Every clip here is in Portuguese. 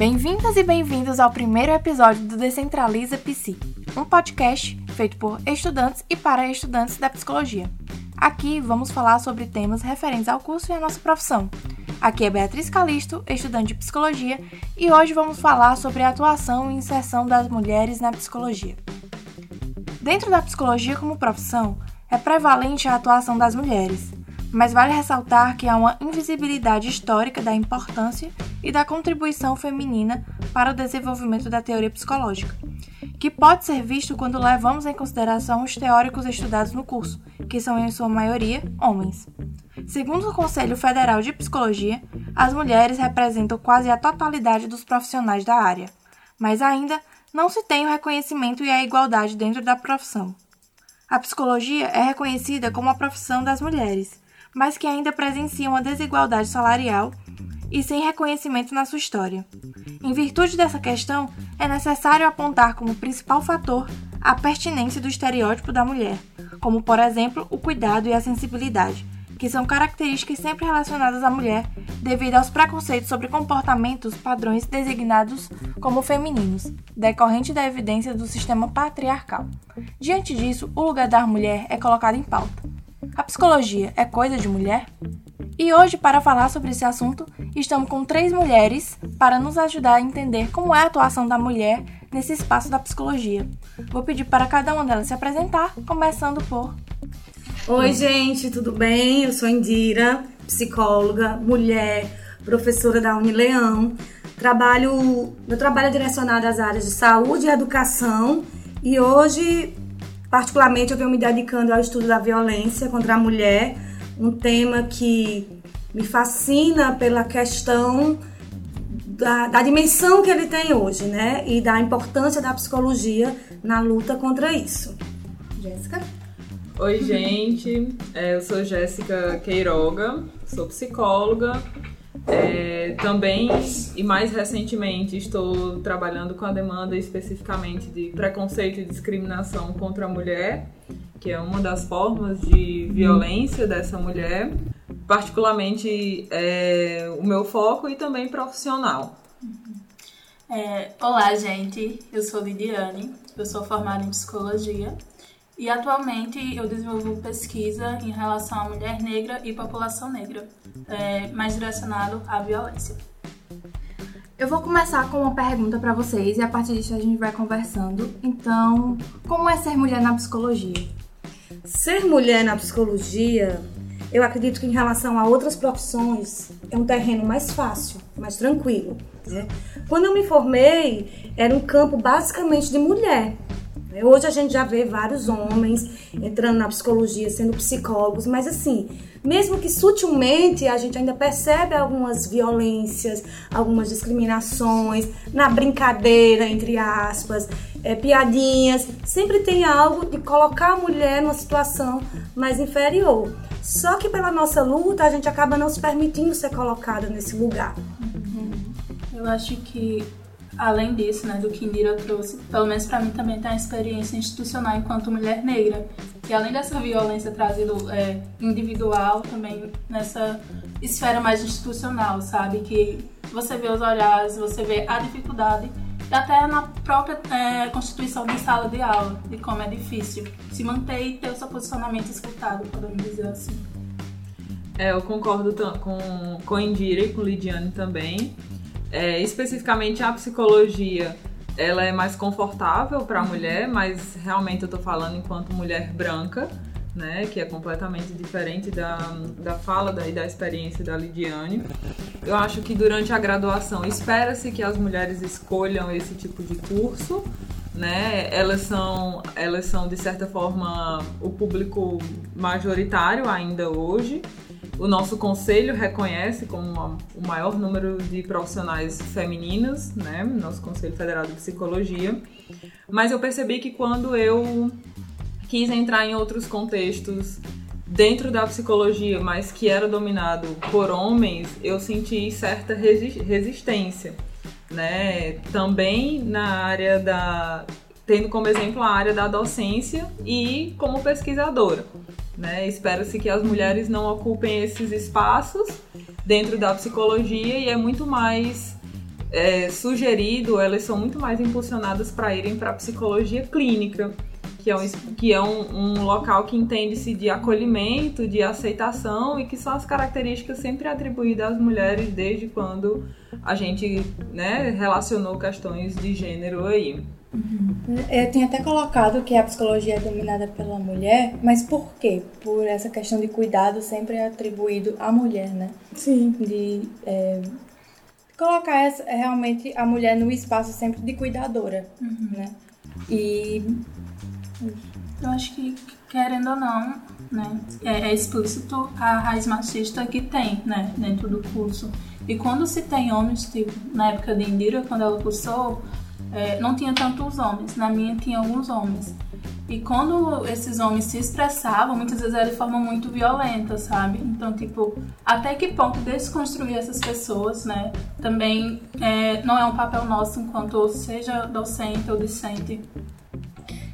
Bem-vindas e bem-vindos ao primeiro episódio do Decentraliza Psi, um podcast feito por estudantes e para estudantes da psicologia. Aqui vamos falar sobre temas referentes ao curso e à nossa profissão. Aqui é Beatriz Calisto, estudante de psicologia, e hoje vamos falar sobre a atuação e inserção das mulheres na psicologia. Dentro da psicologia como profissão, é prevalente a atuação das mulheres, mas vale ressaltar que há uma invisibilidade histórica da importância e da contribuição feminina para o desenvolvimento da teoria psicológica, que pode ser visto quando levamos em consideração os teóricos estudados no curso, que são em sua maioria homens. Segundo o Conselho Federal de Psicologia, as mulheres representam quase a totalidade dos profissionais da área, mas ainda não se tem o reconhecimento e a igualdade dentro da profissão. A psicologia é reconhecida como a profissão das mulheres, mas que ainda presencia uma desigualdade salarial e sem reconhecimento na sua história. Em virtude dessa questão, é necessário apontar como principal fator a pertinência do estereótipo da mulher, como por exemplo o cuidado e a sensibilidade, que são características sempre relacionadas à mulher devido aos preconceitos sobre comportamentos padrões designados como femininos, decorrente da evidência do sistema patriarcal. Diante disso, o lugar da mulher é colocado em pauta. A psicologia é coisa de mulher? E hoje, para falar sobre esse assunto, estamos com três mulheres para nos ajudar a entender como é a atuação da mulher nesse espaço da psicologia. Vou pedir para cada uma delas se apresentar, começando por. Oi, gente, tudo bem? Eu sou Indira, psicóloga, mulher, professora da Unileão. Trabalho, meu trabalho é direcionado às áreas de saúde e educação e hoje, particularmente, eu venho me dedicando ao estudo da violência contra a mulher um tema que me fascina pela questão da, da, dimensão que ele tem hoje, né? E da importância da psicologia na luta contra isso. Jéssica? Oi, gente. É, eu sou Jéssica Queiroga, sou psicóloga. É, também e mais recentemente estou trabalhando com a demanda especificamente de preconceito e discriminação contra a mulher que é uma das formas de violência dessa mulher, particularmente é, o meu foco e também profissional. É, olá, gente. Eu sou Lidiane, eu sou formada em psicologia e atualmente eu desenvolvo pesquisa em relação à mulher negra e população negra, é, mais direcionado à violência. Eu vou começar com uma pergunta para vocês e a partir disso a gente vai conversando. Então, como é ser mulher na psicologia? Ser mulher na psicologia, eu acredito que em relação a outras profissões, é um terreno mais fácil, mais tranquilo. Né? Quando eu me formei, era um campo basicamente de mulher. Hoje a gente já vê vários homens entrando na psicologia, sendo psicólogos, mas assim, mesmo que sutilmente a gente ainda percebe algumas violências, algumas discriminações, na brincadeira, entre aspas, é, piadinhas, sempre tem algo de colocar a mulher numa situação mais inferior. Só que pela nossa luta a gente acaba não se permitindo ser colocada nesse lugar. Uhum. Eu acho que além disso, né, do que Indira trouxe, pelo menos para mim também tem a experiência institucional enquanto mulher negra, que além dessa violência trazida é, individual, também nessa esfera mais institucional, sabe, que você vê os olhares, você vê a dificuldade até na própria é, constituição de sala de aula, de como é difícil se manter e ter o seu posicionamento escutado, podemos dizer assim. É, eu concordo com, com Indira e com Lidiane também. É, especificamente a psicologia, ela é mais confortável para a mulher, mas realmente eu estou falando enquanto mulher branca, né, que é completamente diferente da, da fala da, e da experiência da Lidiane. Eu acho que durante a graduação espera-se que as mulheres escolham esse tipo de curso, né? Elas são, elas são de certa forma o público majoritário ainda hoje. O nosso conselho reconhece como uma, o maior número de profissionais femininos, né? Nosso Conselho Federal de Psicologia. Mas eu percebi que quando eu quis entrar em outros contextos dentro da psicologia, mas que era dominado por homens, eu senti certa resistência, né? Também na área da tendo como exemplo a área da docência e como pesquisadora. Né? Espera-se que as mulheres não ocupem esses espaços dentro da psicologia e é muito mais é, sugerido, elas são muito mais impulsionadas para irem para a psicologia clínica, que é, um, que é um, um local que entende-se de acolhimento, de aceitação e que são as características sempre atribuídas às mulheres desde quando a gente né, relacionou questões de gênero aí. Uhum. Eu tinha até colocado que a psicologia é dominada pela mulher, mas por quê? Por essa questão de cuidado sempre é atribuído à mulher, né? Sim. De é, colocar essa, realmente a mulher no espaço sempre de cuidadora, uhum. né? E eu acho que, querendo ou não, né, é, é explícito a raiz machista que tem, né, dentro do curso. E quando se tem homens, tipo, na época de Indira, quando ela cursou, é, não tinha tantos homens, na minha tinha alguns homens. E quando esses homens se expressavam, muitas vezes era de forma muito violenta, sabe? Então, tipo, até que ponto desconstruir essas pessoas, né? Também é, não é um papel nosso enquanto seja docente ou discente.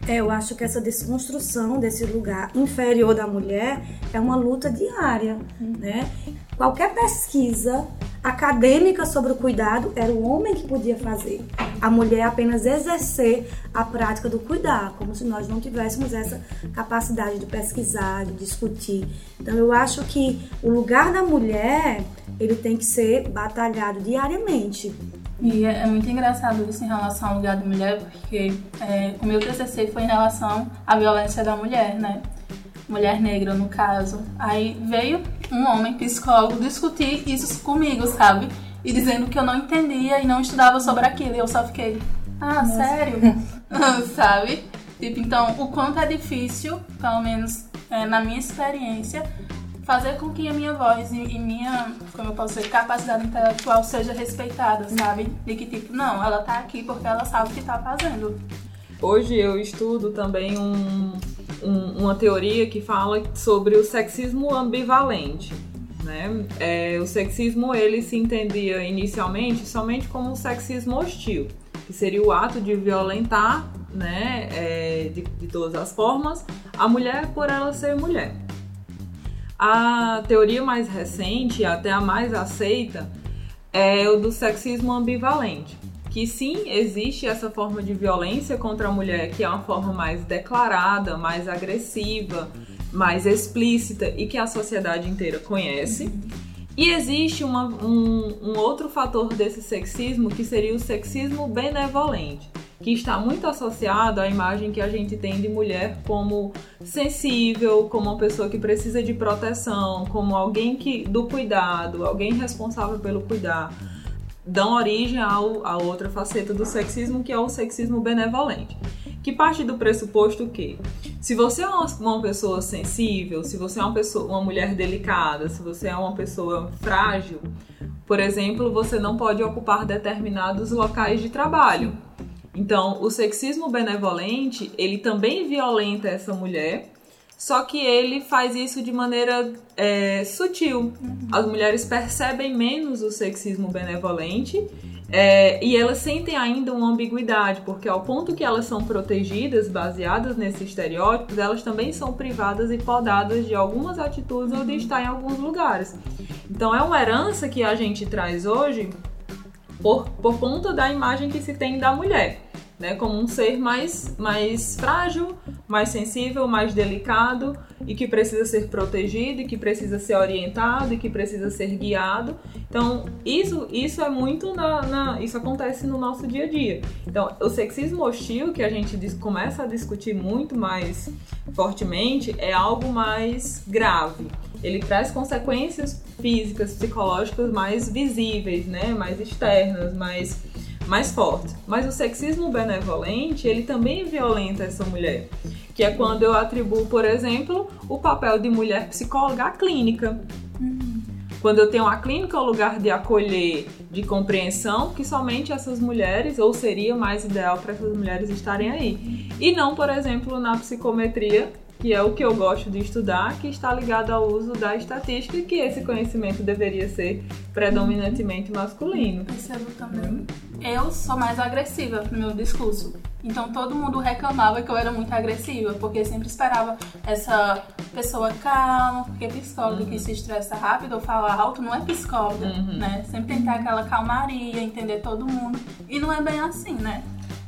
É, eu acho que essa desconstrução desse lugar inferior da mulher é uma luta diária, né? Qualquer pesquisa acadêmica sobre o cuidado era o homem que podia fazer. A mulher apenas exercer a prática do cuidar, como se nós não tivéssemos essa capacidade de pesquisar, de discutir. Então eu acho que o lugar da mulher, ele tem que ser batalhado diariamente. E é, é muito engraçado isso em relação ao lugar da mulher, porque é, o meu TCC foi em relação à violência da mulher, né? Mulher negra, no caso. Aí veio um homem psicólogo discutir isso comigo, sabe? E dizendo que eu não entendia e não estudava sobre aquilo. E eu só fiquei, ah, Nossa. sério? sabe? Tipo, então, o quanto é difícil, pelo menos é, na minha experiência, fazer com que a minha voz e, e, minha, como eu posso dizer, capacidade intelectual seja respeitada, sabe? De que tipo, não, ela tá aqui porque ela sabe o que tá fazendo. Hoje eu estudo também um, um, uma teoria que fala sobre o sexismo ambivalente. Né? É, o sexismo ele se entendia inicialmente somente como um sexismo hostil, que seria o ato de violentar, né, é, de, de todas as formas, a mulher por ela ser mulher. A teoria mais recente, até a mais aceita, é o do sexismo ambivalente, que sim existe essa forma de violência contra a mulher, que é uma forma mais declarada, mais agressiva, mais explícita e que a sociedade inteira conhece. E existe uma, um, um outro fator desse sexismo que seria o sexismo benevolente que está muito associado à imagem que a gente tem de mulher como sensível, como uma pessoa que precisa de proteção, como alguém que do cuidado, alguém responsável pelo cuidar, dão origem ao, a outra faceta do sexismo, que é o sexismo benevolente. Que parte do pressuposto que, se você é uma, pessoa sensível, se você é uma, pessoa, uma mulher delicada, se você é uma pessoa frágil, por exemplo, você não pode ocupar determinados locais de trabalho então, o sexismo benevolente, ele também violenta essa mulher, só que ele faz isso de maneira é, sutil. As mulheres percebem menos o sexismo benevolente é, e elas sentem ainda uma ambiguidade, porque ao ponto que elas são protegidas, baseadas nesses estereótipos, elas também são privadas e podadas de algumas atitudes ou de estar em alguns lugares. Então é uma herança que a gente traz hoje por, por conta da imagem que se tem da mulher né, como um ser mais, mais frágil, mais sensível, mais delicado e que precisa ser protegido, e que precisa ser orientado, e que precisa ser guiado. Então, isso, isso é muito na, na, isso acontece no nosso dia a dia. Então, o sexismo hostil que a gente começa a discutir muito mais fortemente é algo mais grave. Ele traz consequências físicas, psicológicas mais visíveis, né, mais externas, mais mais forte. Mas o sexismo benevolente, ele também violenta essa mulher, que é quando eu atribuo, por exemplo, o papel de mulher psicóloga à clínica. Quando eu tenho a clínica, o lugar de acolher, de compreensão, que somente essas mulheres, ou seria mais ideal para essas mulheres estarem aí. E não, por exemplo, na psicometria, que é o que eu gosto de estudar, que está ligado ao uso da estatística, que esse conhecimento deveria ser predominantemente masculino. Percebo também. Eu sou mais agressiva no meu discurso. Então todo mundo reclamava que eu era muito agressiva, porque sempre esperava essa pessoa calma, porque psicólogo uhum. que se estressa rápido ou fala alto não é psicóloga, uhum. né? Sempre ter aquela calmaria, entender todo mundo. E não é bem assim, né?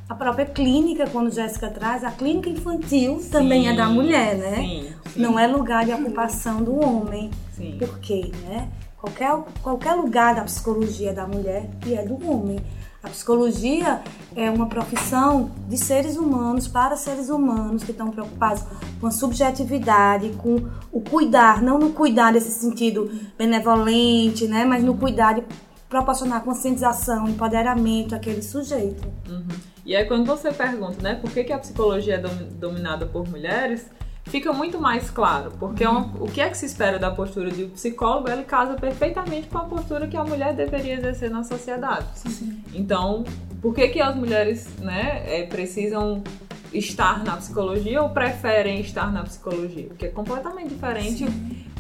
A própria clínica, quando Jéssica traz, a clínica infantil sim, também é da mulher, né? Sim, sim. Não é lugar de ocupação do homem. Sim. Por quê, né? Qualquer, qualquer lugar da psicologia da mulher e é do homem. A psicologia é uma profissão de seres humanos para seres humanos que estão preocupados com a subjetividade, com o cuidar, não no cuidar nesse sentido benevolente, né, mas no cuidar de proporcionar conscientização, empoderamento àquele sujeito. Uhum. E aí quando você pergunta, né, por que, que a psicologia é dominada por mulheres, fica muito mais claro, porque uma, o que é que se espera da postura de um psicólogo, ele casa perfeitamente com a postura que a mulher deveria exercer na sociedade. Sim. Então, por que que as mulheres, né, é, precisam estar na psicologia ou preferem estar na psicologia? Porque é completamente diferente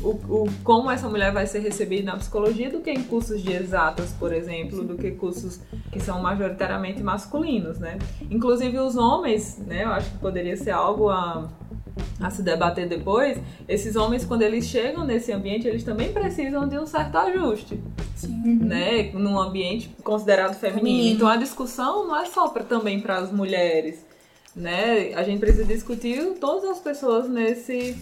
o, o, como essa mulher vai ser recebida na psicologia do que em cursos de exatas, por exemplo, do que cursos que são majoritariamente masculinos, né? Inclusive os homens, né, eu acho que poderia ser algo a a se debater depois, esses homens, quando eles chegam nesse ambiente, eles também precisam de um certo ajuste. Sim. Né? Num ambiente considerado feminino. feminino. Então a discussão não é só pra, também para as mulheres. Né? A gente precisa discutir todas as pessoas nesse,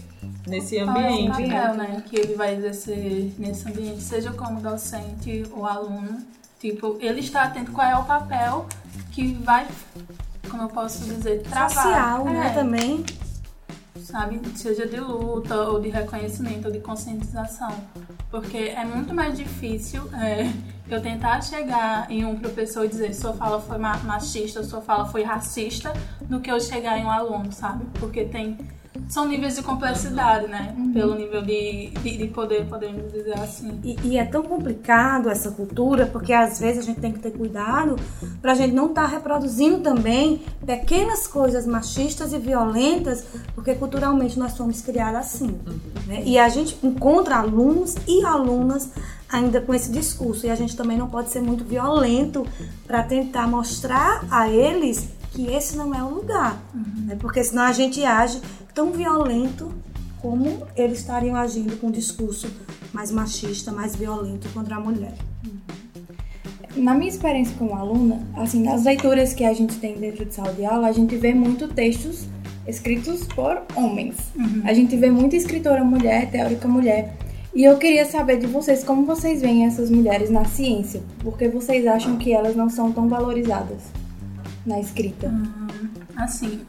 nesse ambiente. Qual é o papel né, que ele vai exercer nesse ambiente, seja como docente ou aluno. Tipo, ele está atento qual é o papel que vai, como eu posso dizer, travar. Social, né, é. né, também sabe? Seja de luta ou de reconhecimento ou de conscientização. Porque é muito mais difícil é, eu tentar chegar em um professor e dizer sua fala foi machista, sua fala foi racista, do que eu chegar em um aluno, sabe? Porque tem são níveis de complexidade, né? Uhum. Pelo nível de, de, de, poder, podemos dizer assim. E, e, é tão complicado essa cultura, porque às vezes a gente tem que ter cuidado para a gente não estar tá reproduzindo também pequenas coisas machistas e violentas, porque culturalmente nós somos criados assim. Uhum. Né? E a gente encontra alunos e alunas ainda com esse discurso, e a gente também não pode ser muito violento para tentar mostrar a eles que esse não é o lugar, uhum. né? porque senão a gente age tão violento como eles estariam agindo com um discurso mais machista, mais violento contra a mulher. Na minha experiência como aluna, assim, nas leituras que a gente tem dentro de sala de aula, a gente vê muito textos escritos por homens. Uhum. A gente vê muita escritora mulher, teórica mulher. E eu queria saber de vocês como vocês veem essas mulheres na ciência, porque vocês acham que elas não são tão valorizadas na escrita. Hum, assim,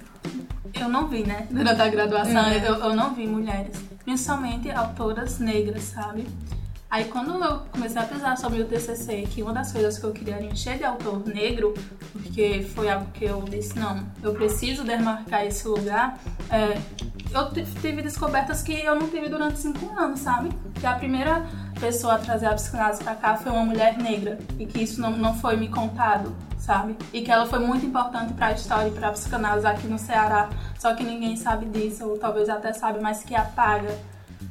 eu não vi, né? Durante a graduação, é. eu, eu não vi mulheres. Principalmente autoras negras, sabe? Aí quando eu comecei a pesquisar sobre o TCC, que uma das coisas que eu queria era encher de autor negro, porque foi algo que eu disse, não, eu preciso demarcar esse lugar, é, eu tive descobertas que eu não tive durante cinco anos, sabe? Que a primeira pessoa a trazer a psicanálise pra cá foi uma mulher negra, e que isso não, não foi me contado sabe? E que ela foi muito importante para a história e para a psicanálise aqui no Ceará, só que ninguém sabe disso, ou talvez até sabe, mas que apaga.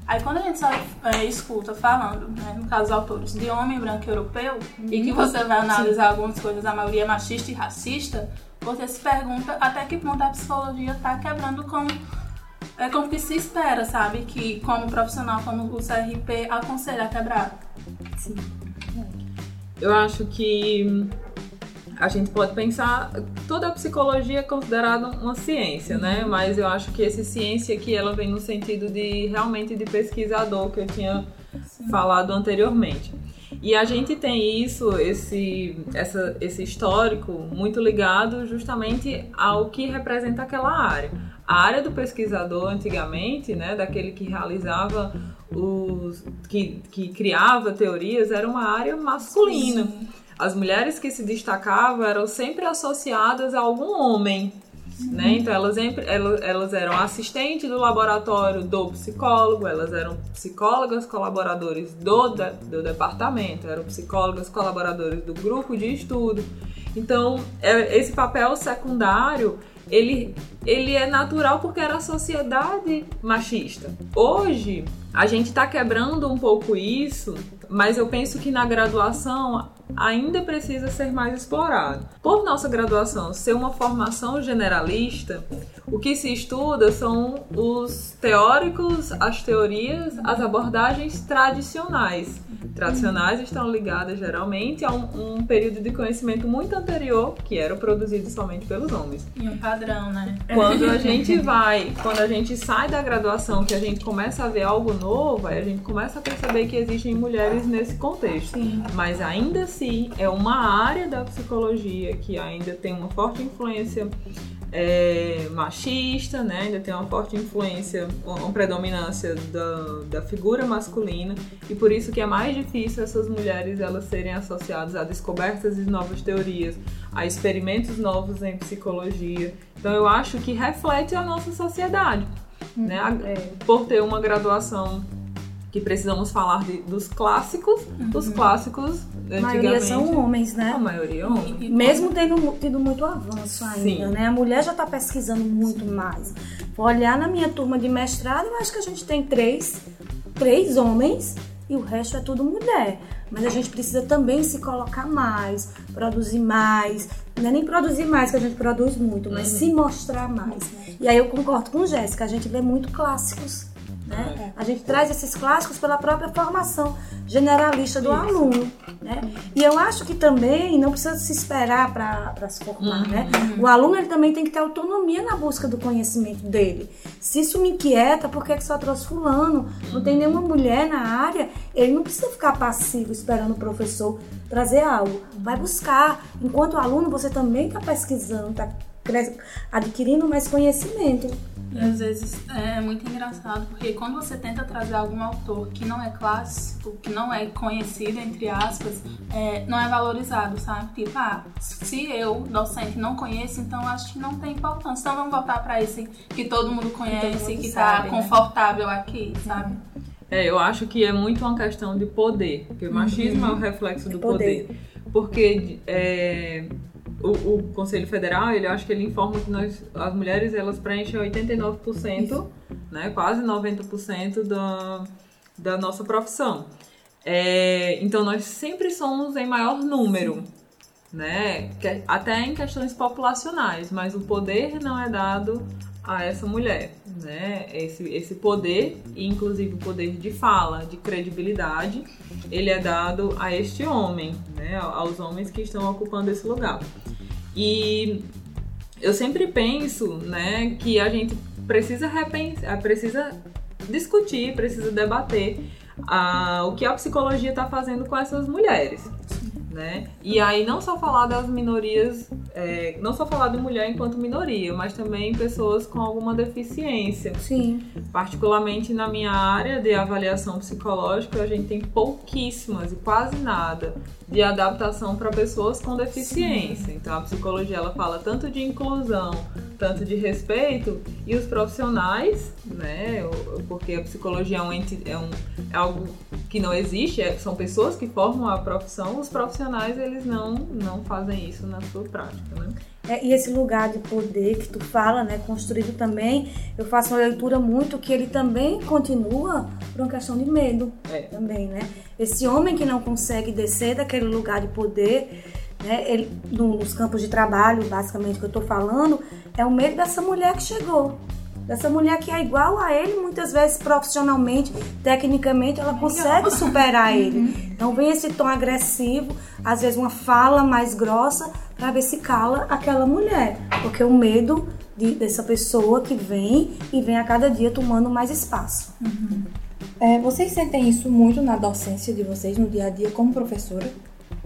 Aí quando a gente só é, escuta falando, né, no caso dos autores, de homem branco europeu, e que você vai analisar Sim. algumas coisas, a maioria é machista e racista, você se pergunta até que ponto a psicologia está quebrando com é como que se espera, sabe? Que como profissional, como o CRP aconselha a quebrar. Sim. Eu acho que a gente pode pensar toda a psicologia é considerada uma ciência, né? Uhum. Mas eu acho que essa ciência aqui ela vem no sentido de realmente de pesquisador que eu tinha Sim. falado anteriormente. E a gente tem isso, esse, essa, esse histórico muito ligado justamente ao que representa aquela área. A área do pesquisador antigamente, né, daquele que realizava os, que, que criava teorias, era uma área masculina. Sim. As mulheres que se destacavam eram sempre associadas a algum homem. Né? Então elas, sempre, elas, elas eram assistentes do laboratório do psicólogo, elas eram psicólogas colaboradores do, do departamento, eram psicólogas colaboradores do grupo de estudo. Então é, esse papel secundário ele, ele é natural porque era a sociedade machista. Hoje, a gente está quebrando um pouco isso, mas eu penso que na graduação ainda precisa ser mais explorado. Por nossa graduação ser uma formação generalista, o que se estuda são os teóricos, as teorias, as abordagens tradicionais. Tradicionais estão ligadas geralmente a um, um período de conhecimento muito anterior, que era produzido somente pelos homens. E um padrão, né? Quando a gente vai, quando a gente sai da graduação, que a gente começa a ver algo novo, aí a gente começa a perceber que existem mulheres nesse contexto. Sim. Mas ainda assim é uma área da psicologia que ainda tem uma forte influência é, machista, né? ainda tem uma forte influência, uma predominância da, da figura masculina e por isso que é mais difícil essas mulheres elas serem associadas a descobertas de novas teorias, a experimentos novos em psicologia. Então eu acho que reflete a nossa sociedade, né? A- É. Por ter uma graduação que precisamos falar de- dos clássicos, os clássicos A maioria são homens, né? a maioria é homem. E- Mesmo tendo tido muito avanço ainda, Sim. né? A mulher já está pesquisando muito mais. Vou olhar na minha turma de mestrado, eu acho que a gente tem três, três homens e o resto é tudo mulher. Mas a gente precisa também se colocar mais, produzir mais. Não é nem produzir mais, que a gente produz muito, mas se mostrar mais. E aí eu concordo com Jéssica, a gente lê muito clássicos. Né? A gente traz esses clássicos pela própria formação generalista do aluno. Né? E eu acho que também não precisa se esperar para se formar. Né? O aluno ele também tem que ter autonomia na busca do conhecimento dele. Se isso me inquieta, por que, que só trouxe fulano? Não tem nenhuma mulher na área, ele não precisa ficar passivo esperando o professor trazer algo. Vai buscar. Enquanto aluno, você também está pesquisando, está adquirindo mais conhecimento. E às vezes é muito engraçado, porque quando você tenta trazer algum autor que não é clássico, que não é conhecido, entre aspas, é, não é valorizado, sabe? Tipo, ah, se eu, docente, não conheço, então acho que não tem importância. Então vamos voltar para esse que todo mundo conhece, mundo que tá sabe, né? confortável aqui, sabe? É, eu acho que é muito uma questão de poder, porque o machismo é o reflexo do Poder. poder. Porque é, o, o Conselho Federal, ele acho que ele informa que nós, as mulheres, elas preenchem 89%, né, quase 90% da, da nossa profissão. É, então nós sempre somos em maior número, né? Até em questões populacionais, mas o poder não é dado a essa mulher, né? Esse, esse poder, inclusive o poder de fala, de credibilidade, ele é dado a este homem, né? Aos homens que estão ocupando esse lugar. E eu sempre penso, né, que a gente precisa repensar, precisa discutir, precisa debater ah, o que a psicologia está fazendo com essas mulheres. Né? E aí não só falar das minorias, é, não só falar de mulher enquanto minoria, mas também pessoas com alguma deficiência. Sim. Particularmente na minha área de avaliação psicológica, a gente tem pouquíssimas e quase nada de adaptação para pessoas com deficiência. Então a psicologia ela fala tanto de inclusão, tanto de respeito e os profissionais, né? Porque a psicologia é, um é, um, é algo que não existe, é- são pessoas que formam a profissão. Os profissionais eles não não fazem isso na sua prática, né? É, e esse lugar de poder que tu fala, né, construído também, eu faço uma leitura muito que ele também continua por uma questão de medo É. também, né? Esse homem que não consegue descer daquele lugar de poder, né, ele, no- nos campos de trabalho, basicamente que eu tô falando, é o medo dessa mulher que chegou. Dessa mulher que é igual a ele, muitas vezes profissionalmente, tecnicamente, ela consegue superar ele. Então vem esse tom agressivo, às vezes uma fala mais grossa, para ver se cala aquela mulher. Porque o medo de- dessa pessoa que vem e vem a cada dia tomando mais espaço. É, vocês sentem isso muito na docência de vocês, no dia a dia, como professora?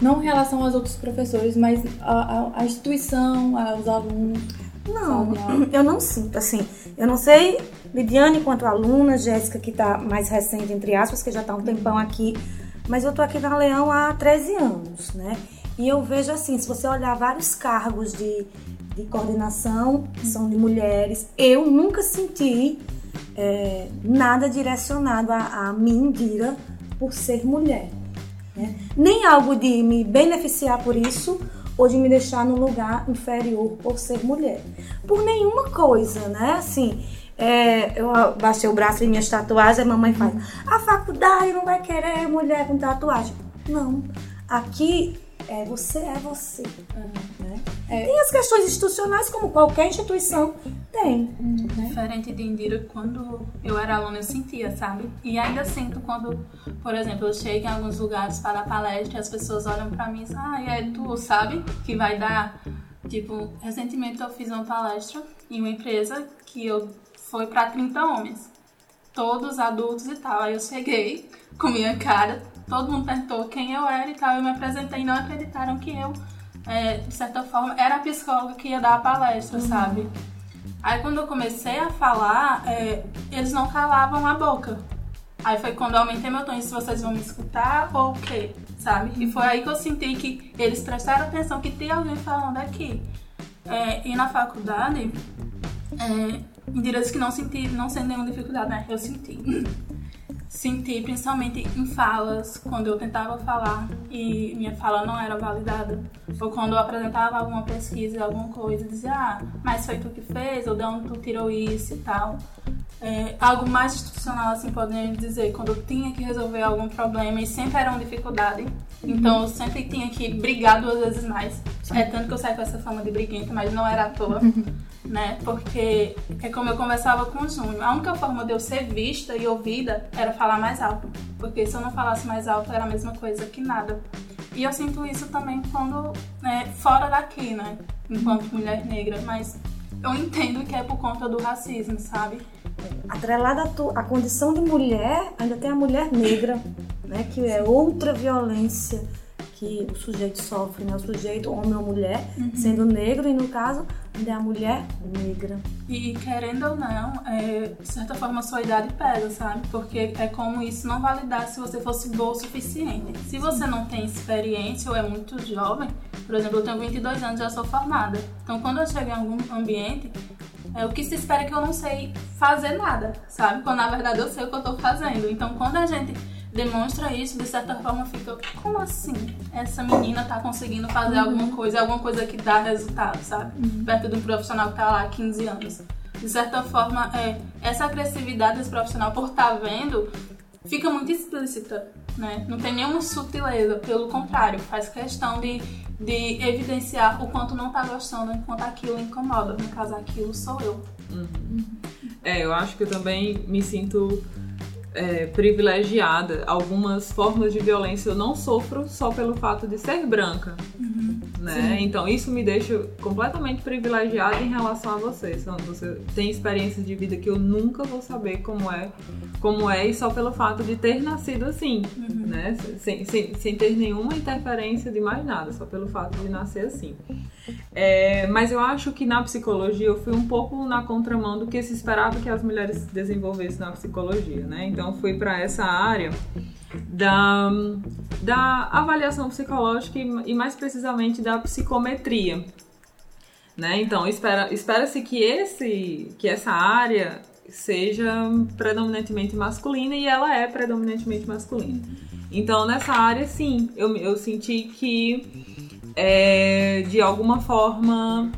Não em relação aos outros professores, mas a, a- a instituição, aos alunos. Não, aula. eu não sinto, assim, eu não sei, Lidiane quanto aluna, Jéssica que tá mais recente, entre aspas, que já tá um tempão aqui, mas eu tô aqui na Leão há 13 anos, né? E eu vejo assim, se você olhar vários cargos de, de coordenação, que são de mulheres, eu nunca senti é, nada direcionado a, a mim, Dira, por ser mulher. Né? Nem algo de me beneficiar por isso ou de me deixar num lugar inferior por ser mulher. Por nenhuma coisa, né? Assim, é, eu baixei o braço em minhas tatuagens, a mamãe faz, a faculdade não vai querer mulher com tatuagem. Não. Aqui é você é você. Né? É. Tem as questões institucionais, como qualquer instituição tem. Né? Diferente de Indira, quando eu era aluna, eu sentia, sabe? E ainda sinto quando, por exemplo, eu chego em alguns lugares para dar palestra e as pessoas olham para mim e dizem, ah, é tu, sabe? Que vai dar. Tipo, recentemente eu fiz uma palestra em uma empresa que eu foi para 30 homens, todos adultos e tal. Aí eu cheguei com minha cara todo mundo perguntou quem eu era e tal. Eu me apresentei e não acreditaram que eu, é, de certa forma, era a psicóloga que ia dar a palestra, uhum. sabe? Aí quando eu comecei a falar, é, eles não calavam a boca. Aí foi quando eu aumentei meu tom, se vocês vão me escutar ou o quê, sabe? E foi aí que eu senti que eles prestaram atenção que tem alguém falando aqui. É, e na faculdade, é, em direitos que não senti, não senti nenhuma dificuldade, né? Eu senti senti principalmente em falas, quando eu tentava falar e minha fala não era validada, ou quando eu apresentava alguma pesquisa, alguma coisa, dizia, ah, mas foi tu que fez, ou de onde tu tirou isso e tal. É, algo mais institucional, assim, podemos dizer, quando eu tinha que resolver algum problema e sempre era uma dificuldade, então eu sempre tinha que brigar duas vezes mais. É tanto que eu saí com essa fama de briguenta, mas não era à toa. né? Porque é como eu conversava com o Júnior. A única forma de eu ser vista e ouvida era falar mais alto. Porque se eu não falasse mais alto era a mesma coisa que nada. E eu sinto isso também quando, né, fora daqui, né? Enquanto mulher negra. Mas eu entendo que é por conta do racismo, sabe? Atrelada à condição de mulher, ainda tem a mulher negra, né? Que é outra violência que o sujeito sofre, né? O sujeito, homem ou mulher, uhum. sendo negro, e no caso, da mulher negra. E querendo ou não, é, de certa forma a sua idade pesa, sabe? Porque é como isso não validar se você fosse boa o suficiente. Se você não tem experiência ou é muito jovem, por exemplo, eu tenho 22 anos, já sou formada. Então quando eu chego em algum ambiente, é, o que se espera é que eu não sei fazer nada, sabe? Quando na verdade eu sei o que eu tô fazendo. Então quando a gente demonstra isso, de certa forma fica, como assim? Essa menina tá conseguindo fazer uhum. alguma coisa, alguma coisa que dá resultado, sabe? Uhum. Perto de um profissional que tá lá há 15 anos. De certa forma, é, essa agressividade desse profissional por estar tá vendo fica muito explícita, né? Não tem nenhuma sutileza, pelo contrário, faz questão de, de evidenciar o quanto não tá gostando, enquanto aquilo incomoda. No caso, aquilo sou eu. Uhum. É, eu acho que eu também me sinto é, privilegiada. Algumas formas de violência eu não sofro só pelo fato de ser branca. Uhum. Né? Então isso me deixa completamente privilegiada em relação a você. Então, você tem experiências de vida que eu nunca vou saber como é, como é, e só pelo fato de ter nascido assim, uhum. né? Sem, sem, sem ter nenhuma interferência de mais nada, só pelo fato de nascer assim. É, mas eu acho que na psicologia eu fui um pouco na contramão do que se esperava que as mulheres desenvolvessem na psicologia, né? Então fui para essa área da, da avaliação psicológica e, e mais precisamente da psicometria. Né? Então espera, espera-se que esse que essa área seja predominantemente masculina e ela é predominantemente masculina. Então nessa área sim, eu, eu senti que é, de alguma forma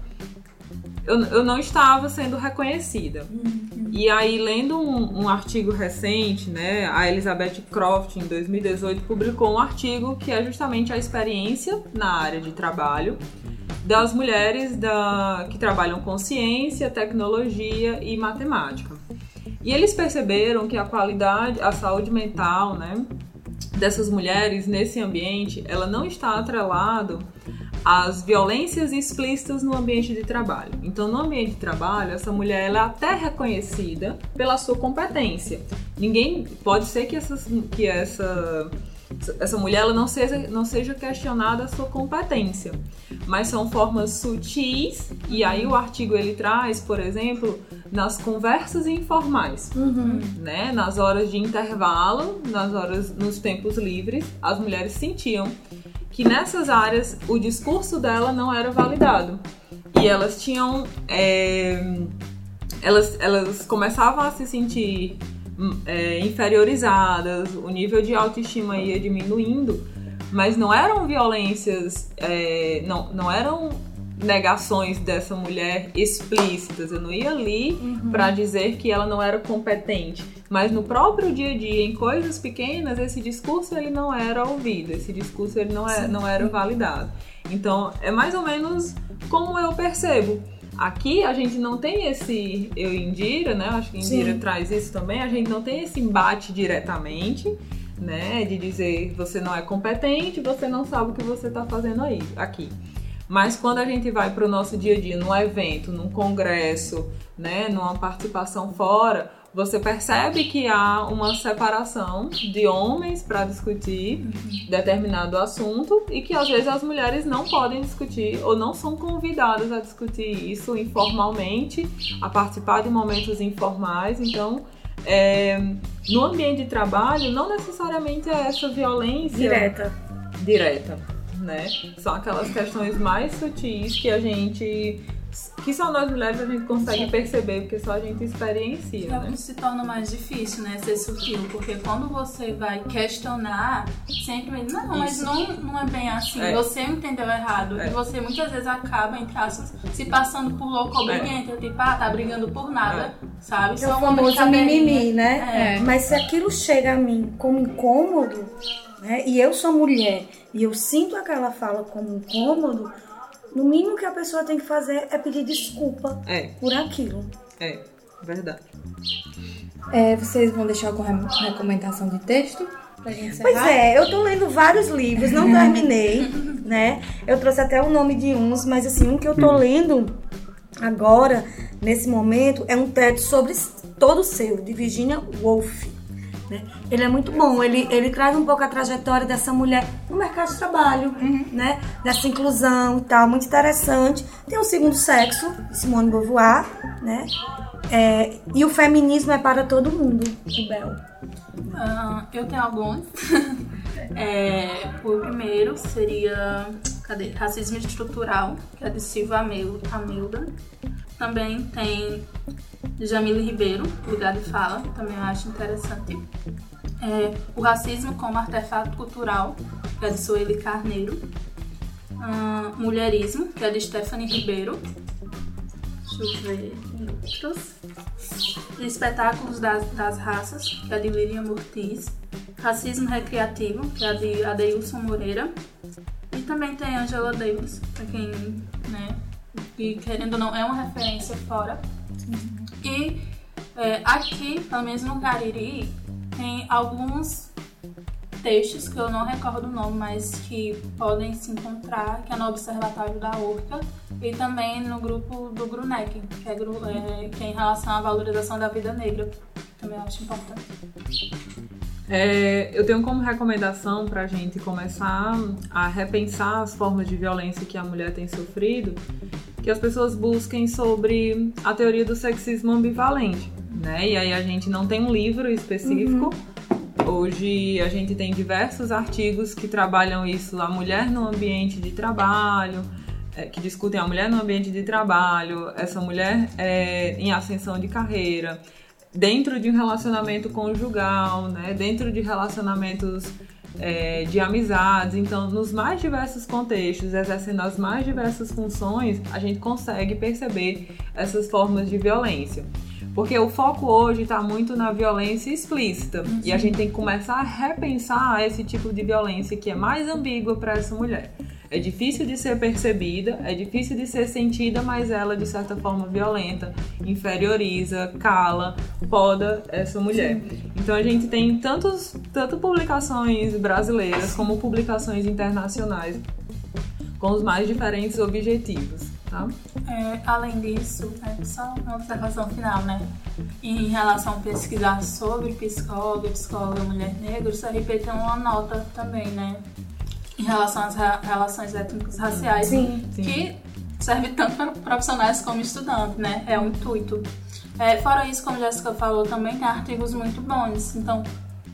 eu, eu não estava sendo reconhecida. Uhum. E aí, lendo um, um, artigo recente, né, a Elizabeth Croft, em 2018, publicou um artigo que é justamente a experiência na área de trabalho das mulheres da, que trabalham com ciência, tecnologia e matemática. E eles perceberam que a qualidade, a saúde mental, né, dessas mulheres nesse ambiente, ela não está atrelado às violências explícitas no ambiente de trabalho. Então, no ambiente de trabalho, essa mulher ela é até reconhecida pela sua competência. Ninguém pode ser que, essas, que essa essa mulher ela não seja, não seja questionada a sua competência, mas são formas sutis e aí o artigo ele traz, por exemplo, nas conversas informais, uhum. né, nas horas de intervalo, nas horas, nos tempos livres, as mulheres sentiam que nessas áreas o discurso dela não era validado. E elas tinham é, elas, elas começavam a se sentir é, inferiorizadas, o nível de autoestima ia diminuindo, mas não eram violências, é, não, não eram negações dessa mulher explícitas. Eu não ia ali uhum. para dizer que ela não era competente, mas no próprio dia a dia, em coisas pequenas, esse discurso ele não era ouvido, esse discurso ele não, é, não era validado. Então, é mais ou menos como eu percebo. Aqui a gente não tem esse, eu Indira, né? Acho que Indira Sim. traz isso também. A gente não tem esse embate diretamente, né? De dizer você não é competente, você não sabe o que você está fazendo aí, aqui. Mas quando a gente vai para o nosso dia a dia, num evento, num congresso, né, numa participação fora, você percebe que há uma separação de homens para discutir determinado assunto e que às vezes as mulheres não podem discutir ou não são convidadas a discutir isso informalmente, a participar de momentos informais. Então, é, no ambiente de trabalho, não necessariamente é essa violência direta. Direta, né? São aquelas questões mais sutis que a gente que só nós mulheres a gente consegue perceber, porque só a gente experiencia. É o né? que se torna mais difícil, né? Ser sutil, porque quando você vai questionar, sempre não, mas não, não é bem assim, é. você entendeu errado. É. E você muitas vezes acaba, entre aspas, se passando por louco obediente, é. tipo, ah, tá brigando por nada, é. sabe? Só é o famoso mimimi, né? É. Mas se aquilo chega a mim como incômodo, né? E eu sou mulher e eu sinto aquela fala como incômodo, no mínimo que a pessoa tem que fazer é pedir desculpa é. por aquilo. É, verdade. É, vocês vão deixar alguma recomendação de texto? Pois é, eu tô lendo vários livros, não terminei, né? Eu trouxe até o nome de uns, mas assim, um que eu tô lendo agora, nesse momento, é um TED sobre todo seu, de Virginia Woolf. Né? Ele é muito bom, ele, ele traz um pouco a trajetória dessa mulher no mercado de trabalho, uhum. né? Dessa inclusão e tal, muito interessante. Tem o segundo sexo, Simone Beauvoir, né? É, e o feminismo é para todo mundo, o Bel. Uh, eu tenho alguns. é, o primeiro seria cadê? Racismo Estrutural, que é de Silva Amilda. Também tem Jamile Ribeiro, Lugar de Fala, também eu acho interessante. É, o Racismo como Artefato Cultural, que é de Sueli Carneiro. Uh, Mulherismo, que é de Stephanie Ribeiro. Deixa eu ver outros. Espetáculos das, das Raças, que é de Lilian Murtiz. Racismo Recreativo, que é de Adeilson Moreira. E também tem Angela Davis, para quem, né, que querendo ou não, é uma referência fora. E é, aqui, pelo menos no Cariri, tem alguns textos que eu não recordo o nome, mas que podem se encontrar, que é no Observatório da Urca e também no grupo do Grunec, que é, é, que é em relação à valorização da vida negra. Também acho importante. É, eu tenho como recomendação para a gente começar a repensar as formas de violência que a mulher tem sofrido, que as pessoas busquem sobre a teoria do sexismo ambivalente, né? E aí a gente não tem um livro específico. Uhum. Hoje a gente tem diversos artigos que trabalham isso, a mulher no ambiente de trabalho, é, que discutem a mulher no ambiente de trabalho, essa mulher é, em ascensão de carreira, dentro de um relacionamento conjugal, né? Dentro de relacionamentos é, de amizades. Então, nos mais diversos contextos, exercendo as mais diversas funções, a gente consegue perceber essas formas de violência. Porque o foco hoje está muito na violência explícita. Uhum. E a gente tem que começar a repensar esse tipo de violência que é mais ambígua para essa mulher. É difícil de ser percebida, é difícil de ser sentida, mas ela, de certa forma, violenta, inferioriza, cala, poda essa mulher. Então a gente tem tantos, tanto publicações brasileiras como publicações internacionais com os mais diferentes objetivos. Tá? É, além disso, é só uma observação final, né? Em relação a pesquisar sobre psicóloga, psicóloga, mulher negra, o CRP tem uma nota também, né? Em relação às relações étnicas raciais, sim, sim. que serve tanto para profissionais como estudantes, né? É o intuito. É, fora isso, como a Jéssica falou, também tem artigos muito bons. Então,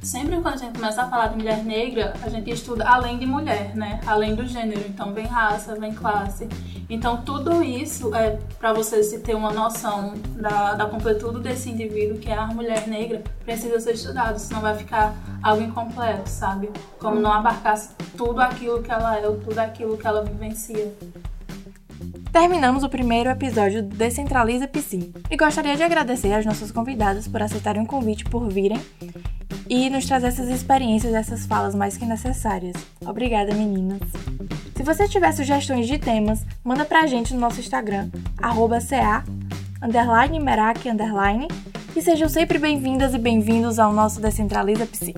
sempre quando a gente começa a falar de mulher negra, a gente estuda além de mulher, né? Além do gênero. Então, vem raça, vem classe. Então, tudo isso é para você se ter uma noção da, da completude desse indivíduo que é a mulher negra, precisa ser estudado, senão vai ficar algo incompleto, sabe? Como não abarcasse tudo aquilo que ela é tudo aquilo que ela vivencia. Terminamos o primeiro episódio do Descentraliza Psi. E gostaria de agradecer às nossas convidadas por aceitarem o convite por virem e nos trazer essas experiências, essas falas mais que necessárias. Obrigada, meninas. Se você tiver sugestões de temas, manda pra gente no nosso Instagram, arroba ca, underline, underline, e sejam sempre bem-vindas e bem-vindos ao nosso Descentraliza Psi.